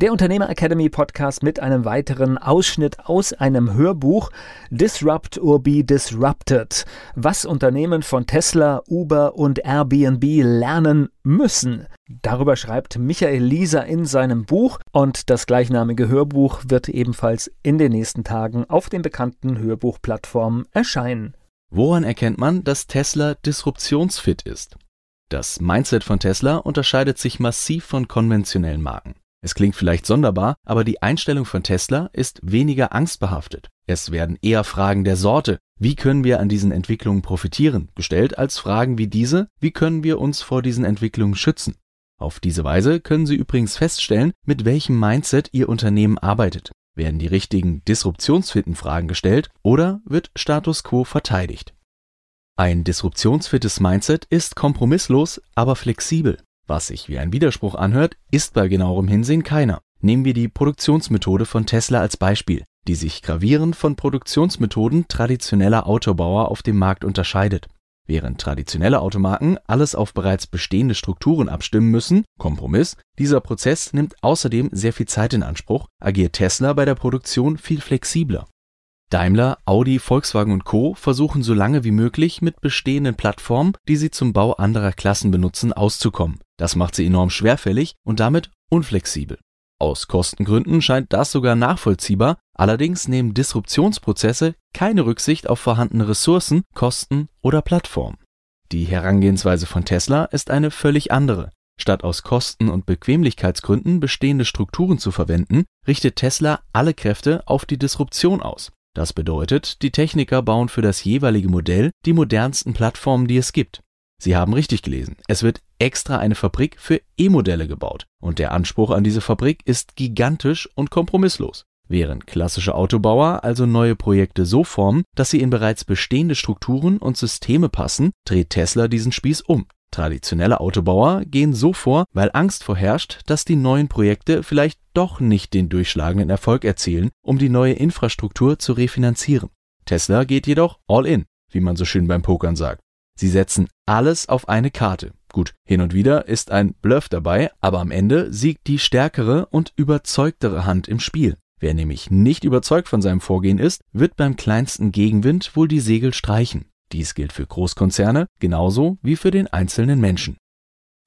Der Unternehmer Academy Podcast mit einem weiteren Ausschnitt aus einem Hörbuch Disrupt or Be Disrupted. Was Unternehmen von Tesla, Uber und Airbnb lernen müssen. Darüber schreibt Michael Lieser in seinem Buch und das gleichnamige Hörbuch wird ebenfalls in den nächsten Tagen auf den bekannten Hörbuchplattformen erscheinen. Woran erkennt man, dass Tesla disruptionsfit ist? Das Mindset von Tesla unterscheidet sich massiv von konventionellen Marken. Es klingt vielleicht sonderbar, aber die Einstellung von Tesla ist weniger angstbehaftet. Es werden eher Fragen der Sorte, wie können wir an diesen Entwicklungen profitieren, gestellt als Fragen wie diese, wie können wir uns vor diesen Entwicklungen schützen. Auf diese Weise können Sie übrigens feststellen, mit welchem Mindset Ihr Unternehmen arbeitet. Werden die richtigen disruptionsfitten Fragen gestellt oder wird Status quo verteidigt? Ein disruptionsfittes Mindset ist kompromisslos, aber flexibel. Was sich wie ein Widerspruch anhört, ist bei genauerem Hinsehen keiner. Nehmen wir die Produktionsmethode von Tesla als Beispiel, die sich gravierend von Produktionsmethoden traditioneller Autobauer auf dem Markt unterscheidet. Während traditionelle Automarken alles auf bereits bestehende Strukturen abstimmen müssen, Kompromiss, dieser Prozess nimmt außerdem sehr viel Zeit in Anspruch, agiert Tesla bei der Produktion viel flexibler. Daimler, Audi, Volkswagen und Co. versuchen so lange wie möglich mit bestehenden Plattformen, die sie zum Bau anderer Klassen benutzen, auszukommen. Das macht sie enorm schwerfällig und damit unflexibel. Aus Kostengründen scheint das sogar nachvollziehbar, allerdings nehmen Disruptionsprozesse keine Rücksicht auf vorhandene Ressourcen, Kosten oder Plattformen. Die Herangehensweise von Tesla ist eine völlig andere. Statt aus Kosten- und Bequemlichkeitsgründen bestehende Strukturen zu verwenden, richtet Tesla alle Kräfte auf die Disruption aus. Das bedeutet, die Techniker bauen für das jeweilige Modell die modernsten Plattformen, die es gibt. Sie haben richtig gelesen. Es wird extra eine Fabrik für E-Modelle gebaut. Und der Anspruch an diese Fabrik ist gigantisch und kompromisslos. Während klassische Autobauer also neue Projekte so formen, dass sie in bereits bestehende Strukturen und Systeme passen, dreht Tesla diesen Spieß um. Traditionelle Autobauer gehen so vor, weil Angst vorherrscht, dass die neuen Projekte vielleicht doch nicht den durchschlagenden Erfolg erzielen, um die neue Infrastruktur zu refinanzieren. Tesla geht jedoch all in, wie man so schön beim Pokern sagt. Sie setzen alles auf eine Karte. Gut, hin und wieder ist ein Bluff dabei, aber am Ende siegt die stärkere und überzeugtere Hand im Spiel. Wer nämlich nicht überzeugt von seinem Vorgehen ist, wird beim kleinsten Gegenwind wohl die Segel streichen. Dies gilt für Großkonzerne genauso wie für den einzelnen Menschen.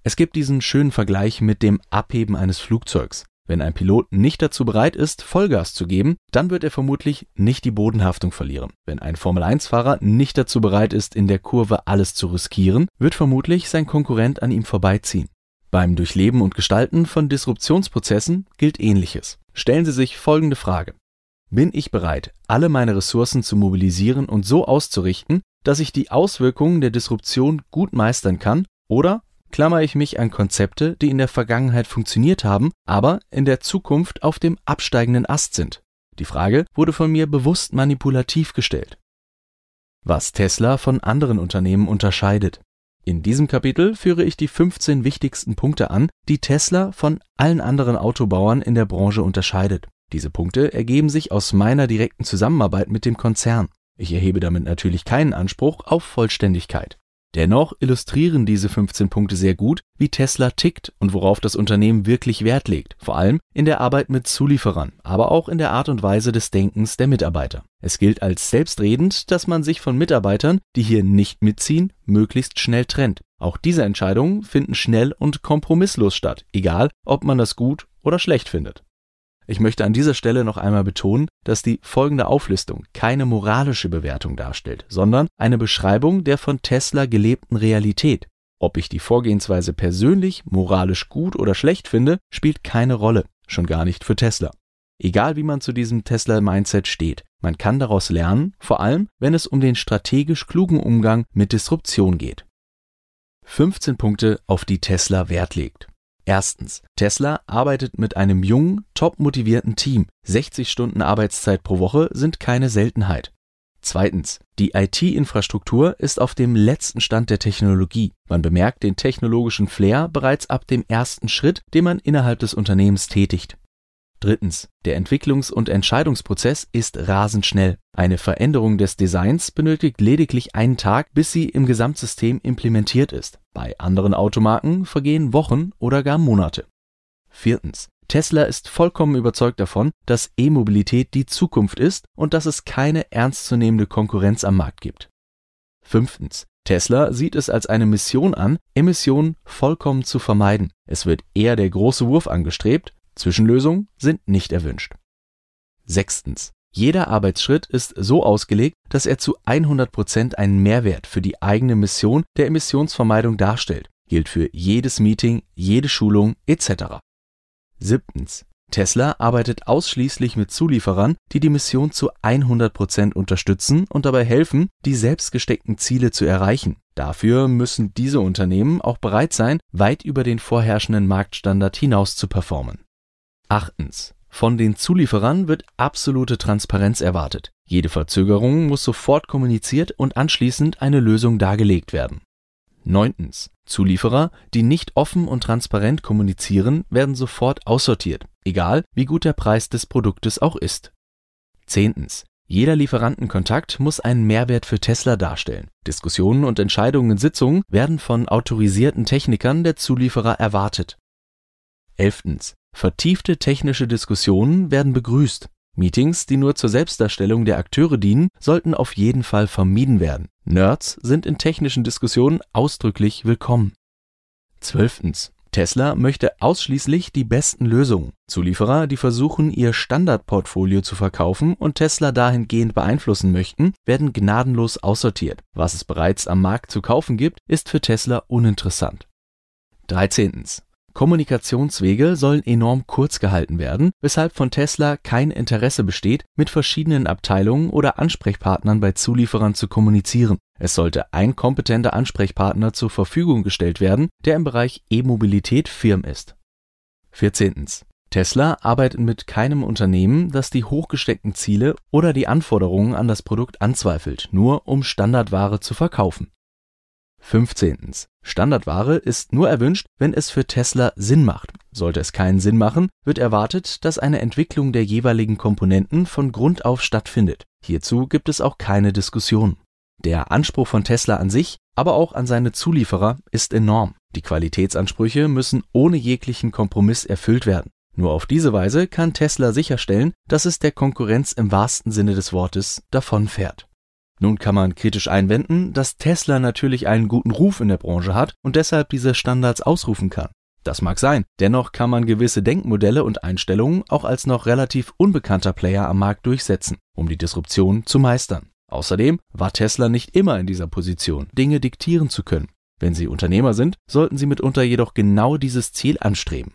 Es gibt diesen schönen Vergleich mit dem Abheben eines Flugzeugs. Wenn ein Pilot nicht dazu bereit ist, Vollgas zu geben, dann wird er vermutlich nicht die Bodenhaftung verlieren. Wenn ein Formel-1-Fahrer nicht dazu bereit ist, in der Kurve alles zu riskieren, wird vermutlich sein Konkurrent an ihm vorbeiziehen. Beim Durchleben und Gestalten von Disruptionsprozessen gilt Ähnliches. Stellen Sie sich folgende Frage. Bin ich bereit, alle meine Ressourcen zu mobilisieren und so auszurichten, dass ich die Auswirkungen der Disruption gut meistern kann, oder klammere ich mich an Konzepte, die in der Vergangenheit funktioniert haben, aber in der Zukunft auf dem absteigenden Ast sind. Die Frage wurde von mir bewusst manipulativ gestellt. Was Tesla von anderen Unternehmen unterscheidet. In diesem Kapitel führe ich die 15 wichtigsten Punkte an, die Tesla von allen anderen Autobauern in der Branche unterscheidet. Diese Punkte ergeben sich aus meiner direkten Zusammenarbeit mit dem Konzern. Ich erhebe damit natürlich keinen Anspruch auf Vollständigkeit. Dennoch illustrieren diese 15 Punkte sehr gut, wie Tesla tickt und worauf das Unternehmen wirklich Wert legt, vor allem in der Arbeit mit Zulieferern, aber auch in der Art und Weise des Denkens der Mitarbeiter. Es gilt als selbstredend, dass man sich von Mitarbeitern, die hier nicht mitziehen, möglichst schnell trennt. Auch diese Entscheidungen finden schnell und kompromisslos statt, egal ob man das gut oder schlecht findet. Ich möchte an dieser Stelle noch einmal betonen, dass die folgende Auflistung keine moralische Bewertung darstellt, sondern eine Beschreibung der von Tesla gelebten Realität. Ob ich die Vorgehensweise persönlich moralisch gut oder schlecht finde, spielt keine Rolle, schon gar nicht für Tesla. Egal wie man zu diesem Tesla-Mindset steht, man kann daraus lernen, vor allem wenn es um den strategisch klugen Umgang mit Disruption geht. 15 Punkte, auf die Tesla Wert legt. Erstens, Tesla arbeitet mit einem jungen, top motivierten Team. 60 Stunden Arbeitszeit pro Woche sind keine Seltenheit. Zweitens, die IT-Infrastruktur ist auf dem letzten Stand der Technologie. Man bemerkt den technologischen Flair bereits ab dem ersten Schritt, den man innerhalb des Unternehmens tätigt. Drittens, der Entwicklungs- und Entscheidungsprozess ist rasend schnell. Eine Veränderung des Designs benötigt lediglich einen Tag, bis sie im Gesamtsystem implementiert ist. Bei anderen Automarken vergehen Wochen oder gar Monate. Viertens, Tesla ist vollkommen überzeugt davon, dass E-Mobilität die Zukunft ist und dass es keine ernstzunehmende Konkurrenz am Markt gibt. Fünftens. Tesla sieht es als eine Mission an, Emissionen vollkommen zu vermeiden. Es wird eher der große Wurf angestrebt, Zwischenlösungen sind nicht erwünscht. Sechstens. Jeder Arbeitsschritt ist so ausgelegt, dass er zu 100 Prozent einen Mehrwert für die eigene Mission der Emissionsvermeidung darstellt. Gilt für jedes Meeting, jede Schulung etc. Siebtens. Tesla arbeitet ausschließlich mit Zulieferern, die die Mission zu 100 Prozent unterstützen und dabei helfen, die selbst gesteckten Ziele zu erreichen. Dafür müssen diese Unternehmen auch bereit sein, weit über den vorherrschenden Marktstandard hinaus zu performen. Achtens. Von den Zulieferern wird absolute Transparenz erwartet. Jede Verzögerung muss sofort kommuniziert und anschließend eine Lösung dargelegt werden. Neuntens. Zulieferer, die nicht offen und transparent kommunizieren, werden sofort aussortiert, egal wie gut der Preis des Produktes auch ist. Zehntens. Jeder Lieferantenkontakt muss einen Mehrwert für Tesla darstellen. Diskussionen und Entscheidungen in Sitzungen werden von autorisierten Technikern der Zulieferer erwartet. Elftens. Vertiefte technische Diskussionen werden begrüßt. Meetings, die nur zur Selbstdarstellung der Akteure dienen, sollten auf jeden Fall vermieden werden. Nerds sind in technischen Diskussionen ausdrücklich willkommen. Zwölftens. Tesla möchte ausschließlich die besten Lösungen. Zulieferer, die versuchen, ihr Standardportfolio zu verkaufen und Tesla dahingehend beeinflussen möchten, werden gnadenlos aussortiert. Was es bereits am Markt zu kaufen gibt, ist für Tesla uninteressant. 13. Kommunikationswege sollen enorm kurz gehalten werden, weshalb von Tesla kein Interesse besteht, mit verschiedenen Abteilungen oder Ansprechpartnern bei Zulieferern zu kommunizieren. Es sollte ein kompetenter Ansprechpartner zur Verfügung gestellt werden, der im Bereich E-Mobilität firm ist. 14. Tesla arbeitet mit keinem Unternehmen, das die hochgesteckten Ziele oder die Anforderungen an das Produkt anzweifelt, nur um Standardware zu verkaufen. 15. Standardware ist nur erwünscht, wenn es für Tesla Sinn macht. Sollte es keinen Sinn machen, wird erwartet, dass eine Entwicklung der jeweiligen Komponenten von Grund auf stattfindet. Hierzu gibt es auch keine Diskussion. Der Anspruch von Tesla an sich, aber auch an seine Zulieferer ist enorm. Die Qualitätsansprüche müssen ohne jeglichen Kompromiss erfüllt werden. Nur auf diese Weise kann Tesla sicherstellen, dass es der Konkurrenz im wahrsten Sinne des Wortes davonfährt. Nun kann man kritisch einwenden, dass Tesla natürlich einen guten Ruf in der Branche hat und deshalb diese Standards ausrufen kann. Das mag sein, dennoch kann man gewisse Denkmodelle und Einstellungen auch als noch relativ unbekannter Player am Markt durchsetzen, um die Disruption zu meistern. Außerdem war Tesla nicht immer in dieser Position, Dinge diktieren zu können. Wenn Sie Unternehmer sind, sollten Sie mitunter jedoch genau dieses Ziel anstreben.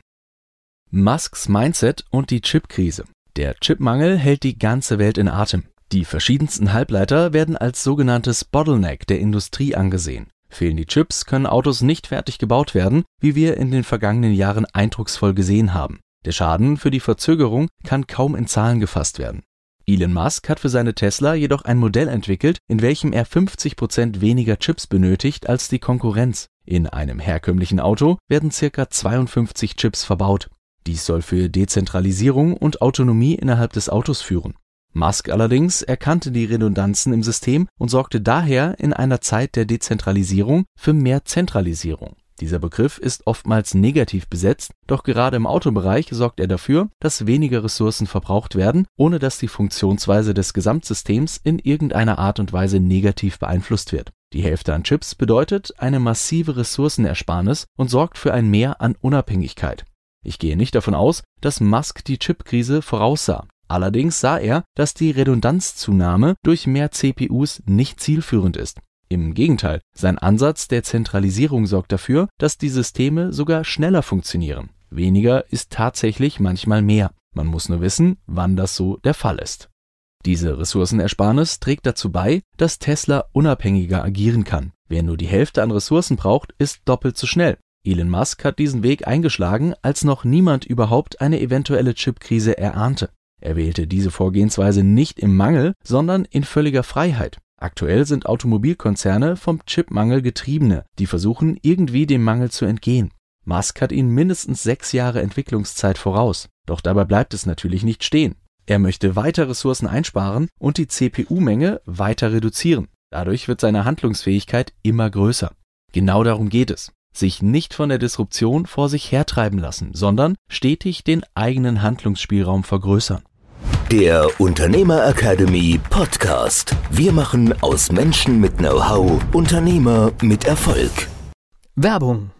Musks Mindset und die Chipkrise. Der Chipmangel hält die ganze Welt in Atem. Die verschiedensten Halbleiter werden als sogenanntes Bottleneck der Industrie angesehen. Fehlen die Chips, können Autos nicht fertig gebaut werden, wie wir in den vergangenen Jahren eindrucksvoll gesehen haben. Der Schaden für die Verzögerung kann kaum in Zahlen gefasst werden. Elon Musk hat für seine Tesla jedoch ein Modell entwickelt, in welchem er 50 Prozent weniger Chips benötigt als die Konkurrenz. In einem herkömmlichen Auto werden ca. 52 Chips verbaut. Dies soll für Dezentralisierung und Autonomie innerhalb des Autos führen. Musk allerdings erkannte die Redundanzen im System und sorgte daher in einer Zeit der Dezentralisierung für mehr Zentralisierung. Dieser Begriff ist oftmals negativ besetzt, doch gerade im Autobereich sorgt er dafür, dass weniger Ressourcen verbraucht werden, ohne dass die Funktionsweise des Gesamtsystems in irgendeiner Art und Weise negativ beeinflusst wird. Die Hälfte an Chips bedeutet eine massive Ressourcenersparnis und sorgt für ein Mehr an Unabhängigkeit. Ich gehe nicht davon aus, dass Musk die Chipkrise voraussah. Allerdings sah er, dass die Redundanzzunahme durch mehr CPUs nicht zielführend ist. Im Gegenteil, sein Ansatz der Zentralisierung sorgt dafür, dass die Systeme sogar schneller funktionieren. Weniger ist tatsächlich manchmal mehr. Man muss nur wissen, wann das so der Fall ist. Diese Ressourcenersparnis trägt dazu bei, dass Tesla unabhängiger agieren kann. Wer nur die Hälfte an Ressourcen braucht, ist doppelt so schnell. Elon Musk hat diesen Weg eingeschlagen, als noch niemand überhaupt eine eventuelle Chipkrise erahnte. Er wählte diese Vorgehensweise nicht im Mangel, sondern in völliger Freiheit. Aktuell sind Automobilkonzerne vom Chipmangel getriebene, die versuchen, irgendwie dem Mangel zu entgehen. Musk hat ihnen mindestens sechs Jahre Entwicklungszeit voraus. Doch dabei bleibt es natürlich nicht stehen. Er möchte weiter Ressourcen einsparen und die CPU-Menge weiter reduzieren. Dadurch wird seine Handlungsfähigkeit immer größer. Genau darum geht es. Sich nicht von der Disruption vor sich hertreiben lassen, sondern stetig den eigenen Handlungsspielraum vergrößern. Der Unternehmer Academy Podcast. Wir machen aus Menschen mit Know-how Unternehmer mit Erfolg. Werbung.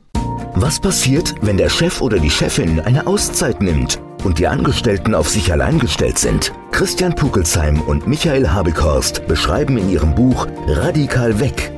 Was passiert, wenn der Chef oder die Chefin eine Auszeit nimmt? und die Angestellten auf sich allein gestellt sind. Christian Pukelsheim und Michael Habekorst beschreiben in ihrem Buch Radikal weg